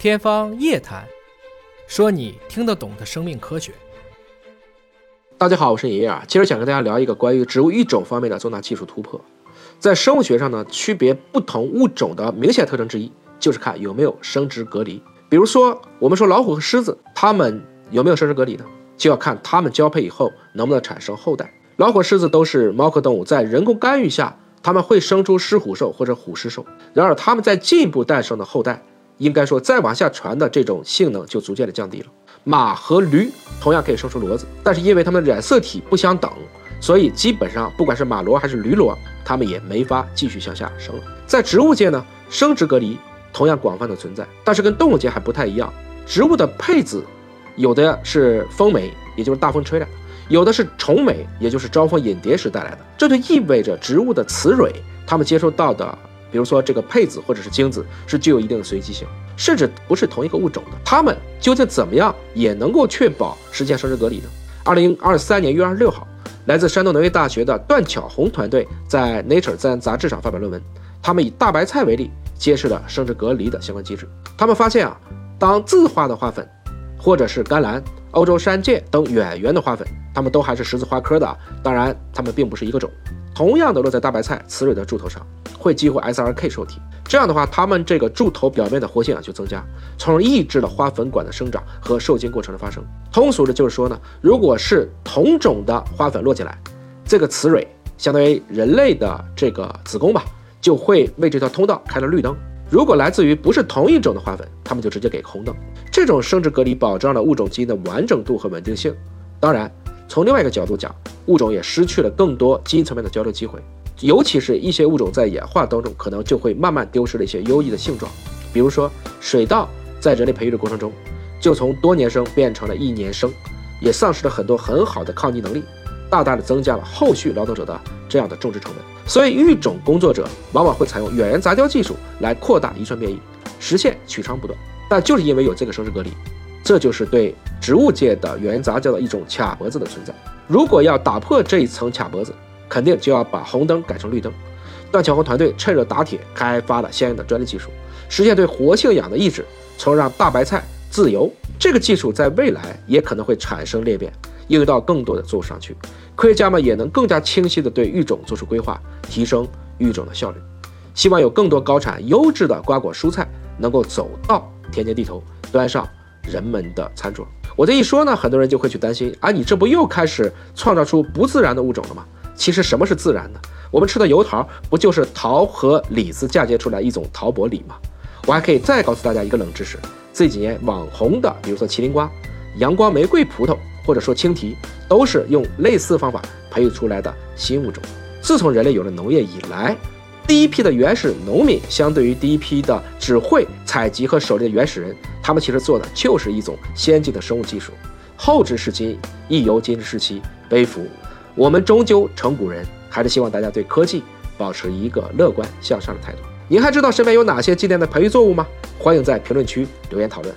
天方夜谭，说你听得懂的生命科学。大家好，我是爷爷啊，今儿想跟大家聊一个关于植物育种方面的重大技术突破。在生物学上呢，区别不同物种的明显特征之一，就是看有没有生殖隔离。比如说，我们说老虎和狮子，它们有没有生殖隔离呢？就要看它们交配以后能不能产生后代。老虎、狮子都是猫科动物，在人工干预下，它们会生出狮虎兽或者虎狮兽。然而，它们在进一步诞生的后代。应该说，再往下传的这种性能就逐渐的降低了。马和驴同样可以生出骡子，但是因为它们染色体不相等，所以基本上不管是马骡还是驴骡，它们也没法继续向下生了。在植物界呢，生殖隔离同样广泛的存在，但是跟动物界还不太一样。植物的配子，有的是风媒，也就是大风吹来的；有的是虫媒，也就是招蜂引蝶时带来的。这就意味着植物的雌蕊，它们接收到的。比如说，这个配子或者是精子是具有一定的随机性，甚至不是同一个物种的，它们究竟怎么样也能够确保实现生殖隔离呢？二零二三年一月二十六号，来自山东农业大学的段巧红团队在《Nature》自然杂志上发表论文，他们以大白菜为例，揭示了生殖隔离的相关机制。他们发现啊，当自花的花粉，或者是甘蓝、欧洲山芥等远缘的花粉，它们都还是十字花科的，当然它们并不是一个种，同样的落在大白菜雌蕊的柱头上。会激活 SRK 受体，这样的话，它们这个柱头表面的活性啊就增加，从而抑制了花粉管的生长和受精过程的发生。通俗的就是说呢，如果是同种的花粉落进来，这个雌蕊相当于人类的这个子宫吧，就会为这条通道开了绿灯。如果来自于不是同一种的花粉，它们就直接给红灯。这种生殖隔离保障了物种基因的完整度和稳定性。当然，从另外一个角度讲，物种也失去了更多基因层面的交流机会。尤其是一些物种在演化当中，可能就会慢慢丢失了一些优异的性状，比如说水稻在人类培育的过程中，就从多年生变成了一年生，也丧失了很多很好的抗逆能力，大大的增加了后续劳动者的这样的种植成本。所以育种工作者往往会采用远缘杂交技术来扩大遗传变异，实现取长补短。但就是因为有这个生殖隔离，这就是对植物界的远缘杂交的一种卡脖子的存在。如果要打破这一层卡脖子，肯定就要把红灯改成绿灯。段巧红团队趁热打铁，开发了相应的专利技术，实现对活性氧的抑制，从而让大白菜自由。这个技术在未来也可能会产生裂变，应用到更多的作物上去。科学家们也能更加清晰地对育种做出规划，提升育种的效率。希望有更多高产优质的瓜果蔬菜能够走到田间地头，端上人们的餐桌。我这一说呢，很多人就会去担心啊，你这不又开始创造出不自然的物种了吗？其实什么是自然的？我们吃的油桃不就是桃和李子嫁接出来一种桃薄李吗？我还可以再告诉大家一个冷知识：这几年网红的，比如说麒麟瓜、阳光玫瑰葡萄，或者说青提，都是用类似方法培育出来的新物种。自从人类有了农业以来，第一批的原始农民，相对于第一批的只会采集和狩猎的原始人，他们其实做的就是一种先进的生物技术。后知是今，亦犹今日时期，背负。我们终究成古人，还是希望大家对科技保持一个乐观向上的态度。您还知道身边有哪些纪念的培育作物吗？欢迎在评论区留言讨论。